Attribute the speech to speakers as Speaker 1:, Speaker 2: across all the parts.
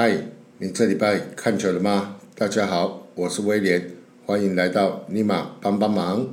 Speaker 1: 嗨，你这礼拜看球了吗？大家好，我是威廉，欢迎来到尼玛帮帮忙。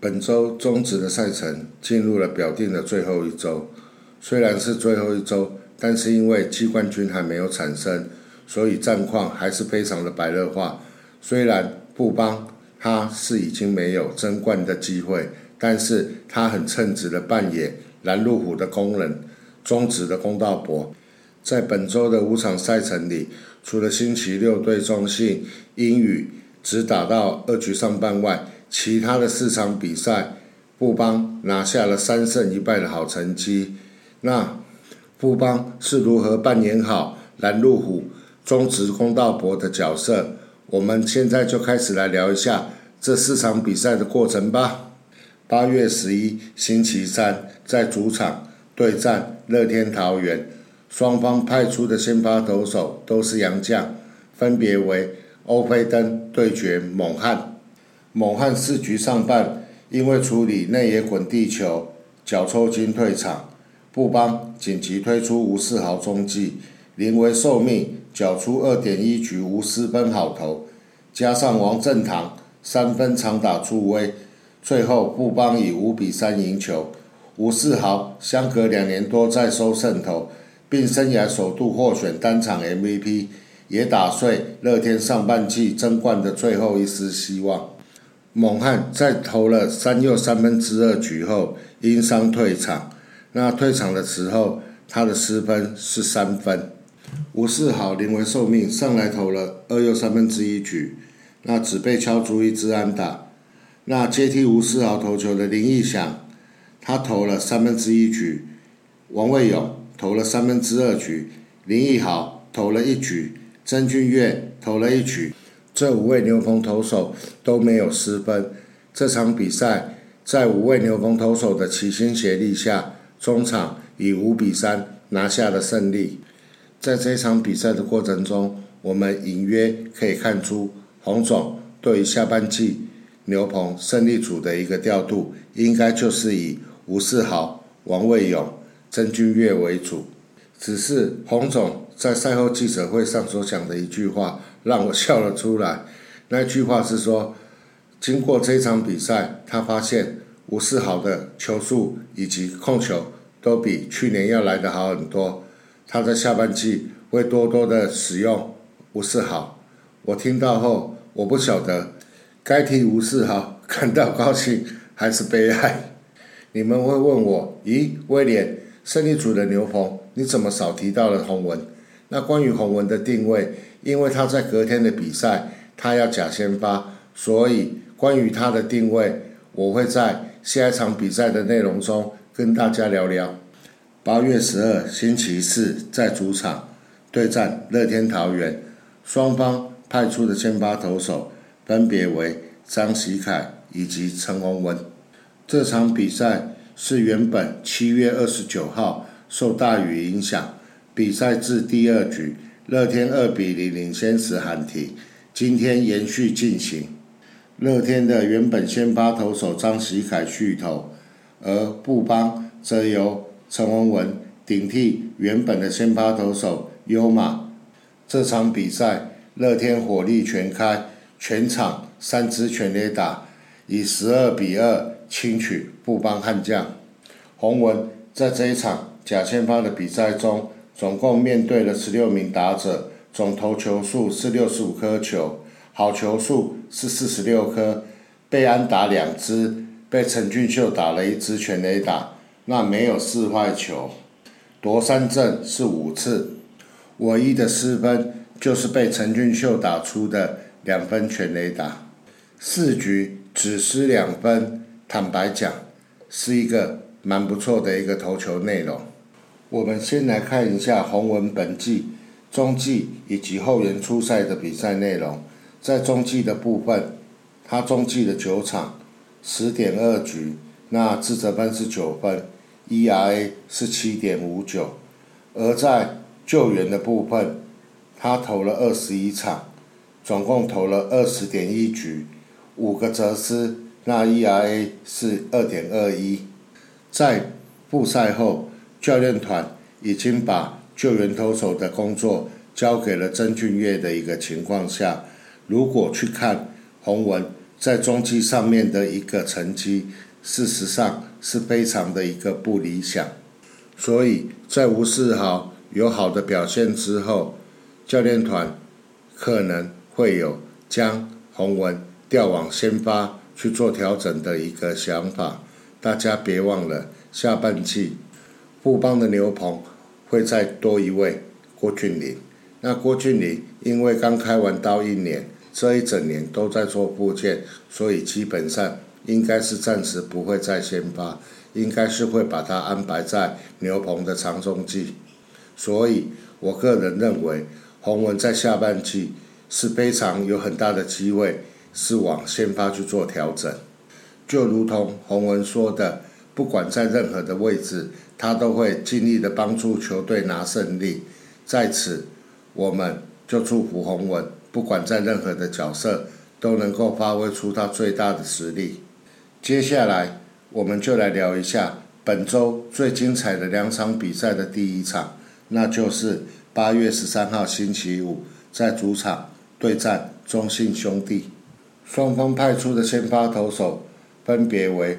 Speaker 1: 本周中职的赛程进入了表定的最后一周，虽然是最后一周，但是因为季冠军还没有产生，所以战况还是非常的白热化。虽然布邦他是已经没有争冠的机会，但是他很称职的扮演拦路虎的功能，中职的公道伯。在本周的五场赛程里，除了星期六对中信英语只打到二局上半外，其他的四场比赛，布邦拿下了三胜一败的好成绩。那布邦是如何扮演好蓝路虎中职公道伯的角色？我们现在就开始来聊一下这四场比赛的过程吧。八月十一星期三，在主场对战乐天桃园。双方派出的先发投手都是洋将，分别为欧菲登对决猛汉。猛汉四局上半因为处理内野滚地球，脚抽筋退场。布邦紧急推出吴世豪中继，临危受命缴出二点一局无失分好投，加上王正堂三分长打助威，最后布邦以五比三赢球。吴世豪相隔两年多再收胜投。并生涯首度获选单场 MVP，也打碎乐天上半季争冠的最后一丝希望。猛汉在投了三又三分之二局后因伤退场，那退场的时候他的失分是三分。吴世豪临危受命上来投了二又三分之一局，那只被敲出一支安打。那接替吴世豪投球的林义祥，他投了三分之一局。王卫勇。投了三分之二局，林奕豪投了一局，曾俊岳投了一局，这五位牛棚投手都没有失分。这场比赛在五位牛棚投手的齐心协力下，中场以五比三拿下了胜利。在这场比赛的过程中，我们隐约可以看出洪总对于下半季牛棚胜利组的一个调度，应该就是以吴世豪、王卫勇。曾俊岳为主，只是洪总在赛后记者会上所讲的一句话让我笑了出来。那句话是说，经过这场比赛，他发现吴世豪的球速以及控球都比去年要来得好很多。他在下半季会多多的使用吴世豪。我听到后，我不晓得该替吴世豪感到高兴还是悲哀。你们会问我，咦，威廉？胜利组的牛棚，你怎么少提到了洪文？那关于洪文的定位，因为他在隔天的比赛，他要假先发，所以关于他的定位，我会在下一场比赛的内容中跟大家聊聊。八月十二星期四在主场对战乐天桃园，双方派出的先发投手分别为张喜凯以及陈洪文。这场比赛。是原本七月二十九号受大雨影响，比赛至第二局，乐天二比零领先时喊停。今天延续进行，乐天的原本先发投手张喜凯续投，而布邦则由陈文文顶替原本的先发投手优马。这场比赛乐天火力全开，全场三支全垒打，以十二比二。轻取布邦悍将，洪文在这一场假先发的比赛中，总共面对了十六名打者，总投球数是六十五颗球，好球数是四十六颗，被安打两支，被陈俊秀打了一支全垒打，那没有四坏球，夺三振是五次，唯一的失分就是被陈俊秀打出的两分全垒打，四局只失两分。坦白讲，是一个蛮不错的一个投球内容。我们先来看一下洪文本季中季以及后援出赛的比赛内容。在中季的部分，他中季的九场十点二局，那自责分是九分，ERA 是七点五九。而在救援的部分，他投了二十一场，总共投了二十点一局，五个则失。那 ERA 是二点二一，在复赛后，教练团已经把救援投手的工作交给了曾俊岳的一个情况下，如果去看洪文在中继上面的一个成绩，事实上是非常的一个不理想。所以在吴世豪有好的表现之后，教练团可能会有将洪文调往先发去做调整的一个想法。大家别忘了，下半季富邦的牛棚会再多一位郭俊麟。那郭俊麟因为刚开完刀一年，这一整年都在做复健，所以基本上应该是暂时不会再先发，应该是会把他安排在牛棚的长中继。所以我个人认为，洪文在下半季是非常有很大的机会是往先发去做调整。就如同洪文说的，不管在任何的位置，他都会尽力的帮助球队拿胜利。在此。我们就祝福洪文，不管在任何的角色，都能够发挥出他最大的实力。接下来，我们就来聊一下本周最精彩的两场比赛的第一场，那就是八月十三号星期五在主场对战中信兄弟。双方派出的先发投手分别为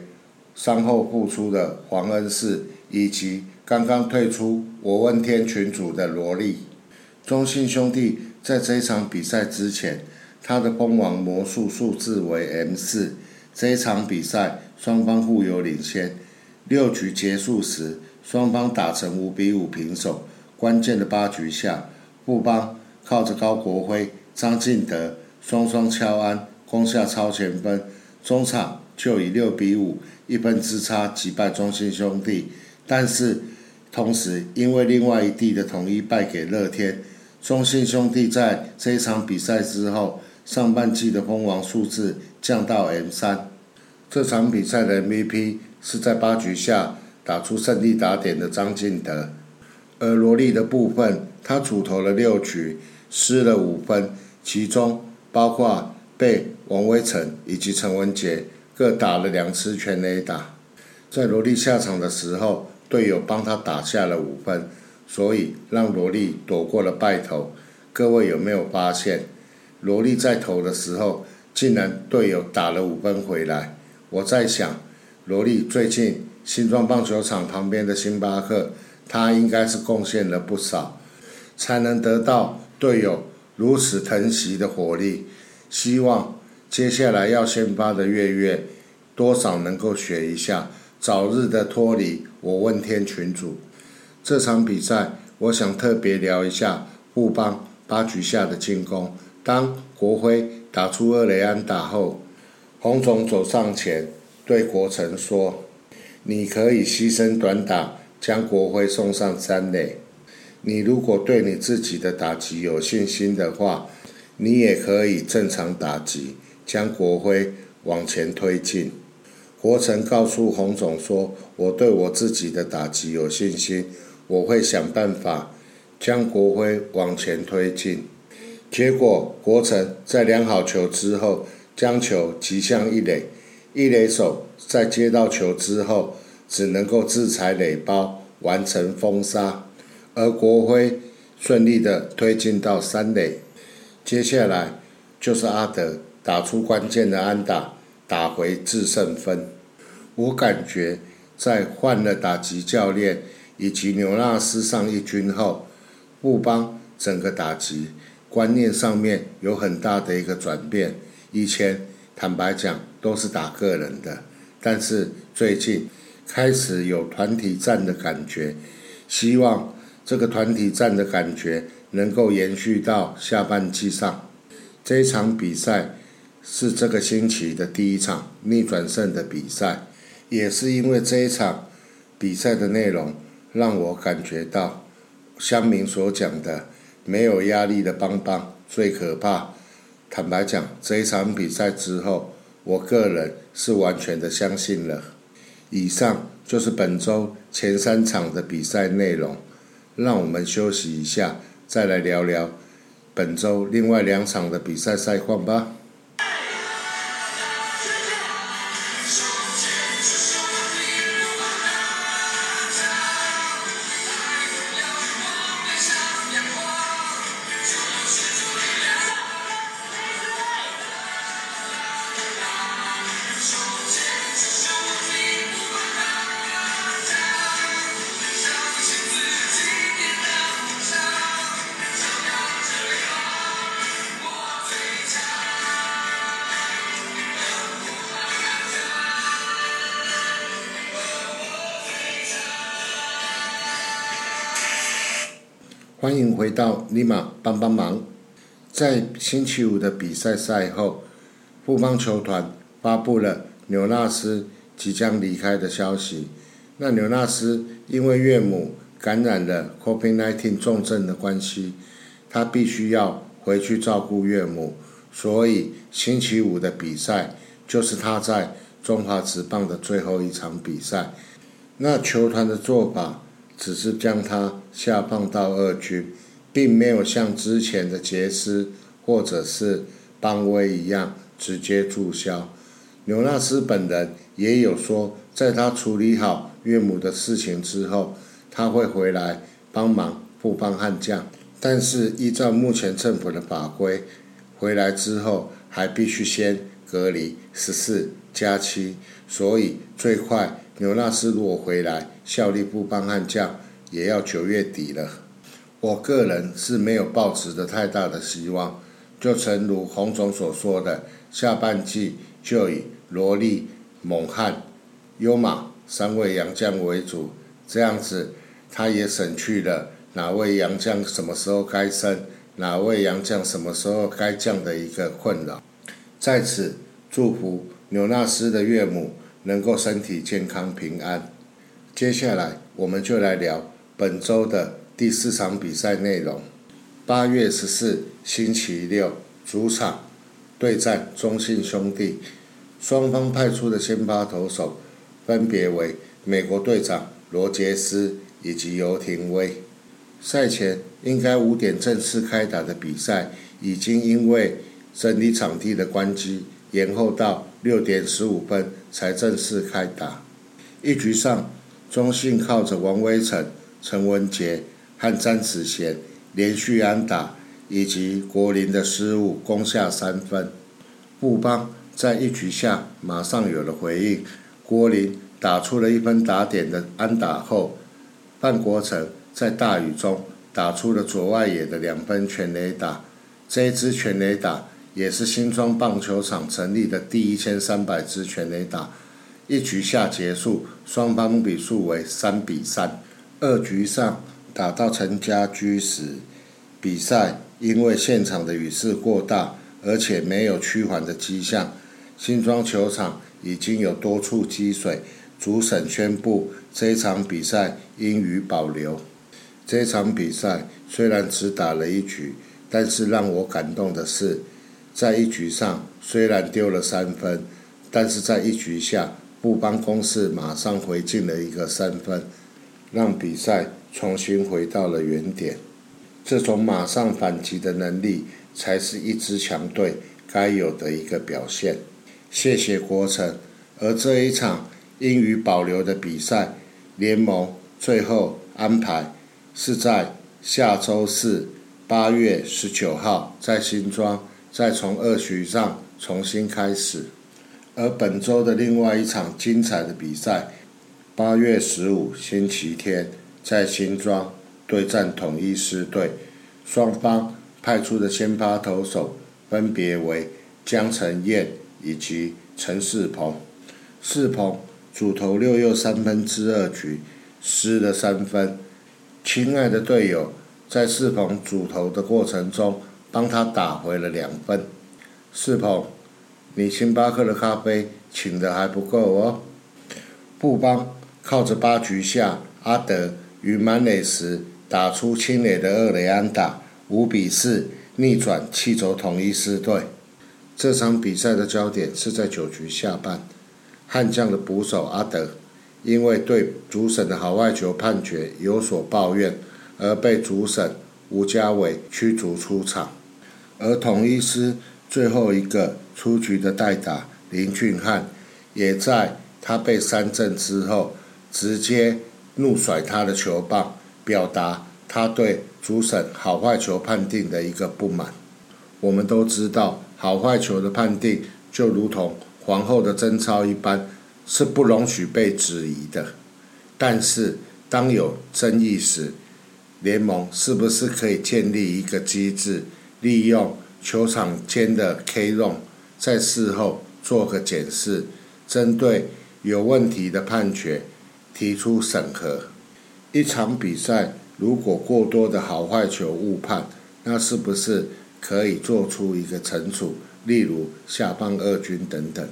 Speaker 1: 伤后复出的黄恩赐，以及刚刚退出我问天群组的罗莉。中信兄弟在这一场比赛之前，他的蜂王魔术数字为 M 四。这一场比赛双方互有领先，六局结束时，双方打成五比五平手。关键的八局下，布邦靠着高国辉、张进德双双敲安，攻下超前分，中场就以六比五一分之差击败中信兄弟。但是同时因为另外一地的统一败给乐天。中信兄弟在这一场比赛之后，上半季的封王数字降到 M 三。这场比赛的 MVP 是在八局下打出胜利打点的张进德，而罗莉的部分，他主投了六局，失了五分，其中包括被王威成以及陈文杰各打了两次全垒打。在罗莉下场的时候，队友帮他打下了五分。所以让罗莉躲过了败投。各位有没有发现，罗莉在投的时候，竟然队友打了五分回来？我在想，罗莉最近新庄棒球场旁边的星巴克，他应该是贡献了不少，才能得到队友如此疼惜的火力。希望接下来要先发的月月，多少能够学一下，早日的脱离我问天群主。这场比赛，我想特别聊一下富邦八局下的进攻。当国辉打出二雷安打后，洪总走上前对国成说：“你可以牺牲短打，将国辉送上三垒。你如果对你自己的打击有信心的话，你也可以正常打击，将国辉往前推进。”国成告诉洪总说：“我对我自己的打击有信心。”我会想办法将国徽往前推进。结果，国成在量好球之后，将球击向一垒，一垒手在接到球之后，只能够自裁垒包完成封杀，而国徽顺利的推进到三垒。接下来就是阿德打出关键的安打，打回制胜分。我感觉在换了打击教练。以及纽纳斯上一军后，布邦整个打击观念上面有很大的一个转变。以前坦白讲都是打个人的，但是最近开始有团体战的感觉。希望这个团体战的感觉能够延续到下半季上。这场比赛是这个星期的第一场逆转胜的比赛，也是因为这一场比赛的内容。让我感觉到乡民所讲的没有压力的邦邦最可怕。坦白讲，这一场比赛之后，我个人是完全的相信了。以上就是本周前三场的比赛内容。让我们休息一下，再来聊聊本周另外两场的比赛赛况吧。欢迎回到尼玛帮帮忙。在星期五的比赛赛后，富邦球团发布了纽纳斯即将离开的消息。那纽纳斯因为岳母感染了 COVID-19 重症的关系，他必须要回去照顾岳母，所以星期五的比赛就是他在中华职棒的最后一场比赛。那球团的做法。只是将他下放到二军，并没有像之前的杰斯或者是邦威一样直接注销。纽纳斯本人也有说，在他处理好岳母的事情之后，他会回来帮忙不帮悍将。但是依照目前政府的法规，回来之后还必须先隔离十四加七，所以最快。纽纳斯如果回来效力不邦悍将，也要九月底了。我个人是没有抱持的太大的希望，就诚如洪总所说的，下半季就以罗莉、猛汉、优马三位洋将为主，这样子他也省去了哪位洋将什么时候该升，哪位洋将什么时候该降的一个困扰。在此祝福纽纳斯的岳母。能够身体健康平安。接下来我们就来聊本周的第四场比赛内容。八月十四星期六主场对战中信兄弟，双方派出的先发投手分别为美国队长罗杰斯以及尤廷威。赛前应该五点正式开打的比赛，已经因为整理场地的关机延后到。六点十五分才正式开打。一局上，中信靠着王威成、陈文杰和詹子贤连续安打，以及国林的失误攻下三分。布邦在一局下马上有了回应，国林打出了一分打点的安打后，范国成在大雨中打出了左外野的两分全垒打。这一支全垒打。也是新庄棒球场成立的第一千三百支全垒打，一局下结束，双方比数为三比三。二局上打到陈家驹时，比赛因为现场的雨势过大，而且没有趋缓的迹象，新庄球场已经有多处积水，主审宣布这场比赛应予保留。这场比赛虽然只打了一局，但是让我感动的是。在一局上虽然丢了三分，但是在一局下布邦攻势马上回进了一个三分，让比赛重新回到了原点。这种马上反击的能力，才是一支强队该有的一个表现。谢谢国成。而这一场英语保留的比赛，联盟最后安排是在下周四八月十九号在新庄。再从二局上重新开始，而本周的另外一场精彩的比赛，八月十五星期天在新庄对战统一狮队，双方派出的先发投手分别为江承彦以及陈世鹏。世鹏主投六又三分之二局，失了三分。亲爱的队友，在世鹏主投的过程中。帮他打回了两分。世鹏，你星巴克的咖啡请的还不够哦。布邦靠着八局下阿德与满垒时打出清垒的二垒安打，五比四逆转气走统一狮队。这场比赛的焦点是在九局下半，悍将的捕手阿德因为对主审的好外球判决有所抱怨，而被主审吴家伟驱逐出场。而统一师最后一个出局的代打林俊汉，也在他被三振之后，直接怒甩他的球棒，表达他对主审好坏球判定的一个不满。我们都知道，好坏球的判定就如同皇后的贞操一般，是不容许被质疑的。但是，当有争议时，联盟是不是可以建立一个机制？利用球场间的 K 用，在事后做个检视，针对有问题的判决提出审核。一场比赛如果过多的好坏球误判，那是不是可以做出一个惩处，例如下放二军等等？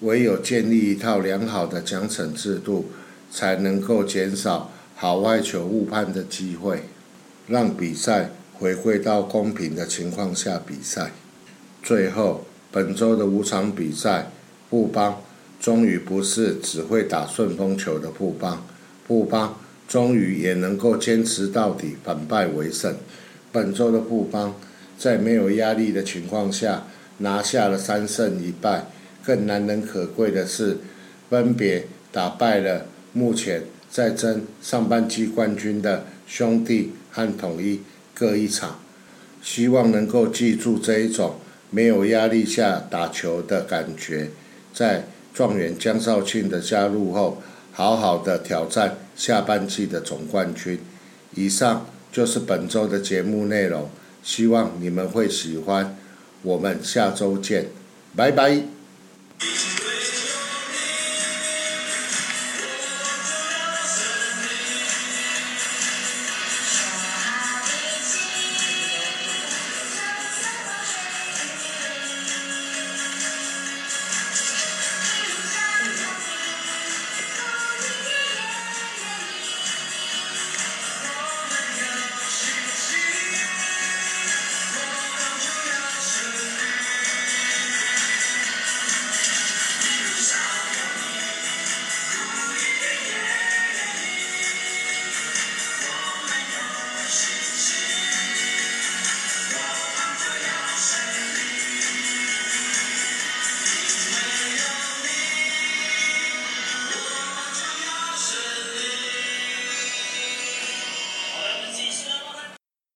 Speaker 1: 唯有建立一套良好的奖惩制度，才能够减少好坏球误判的机会，让比赛回归到公平的情况下比赛。最后，本周的五场比赛，布邦终于不是只会打顺风球的布邦，布邦终于也能够坚持到底，反败为胜。本周的布邦在没有压力的情况下拿下了三胜一败，更难能可贵的是，分别打败了目前在争上半季冠军的兄弟和统一各一场。希望能够记住这一种。没有压力下打球的感觉，在状元江少庆的加入后，好好的挑战下半季的总冠军。以上就是本周的节目内容，希望你们会喜欢。我们下周见，拜拜。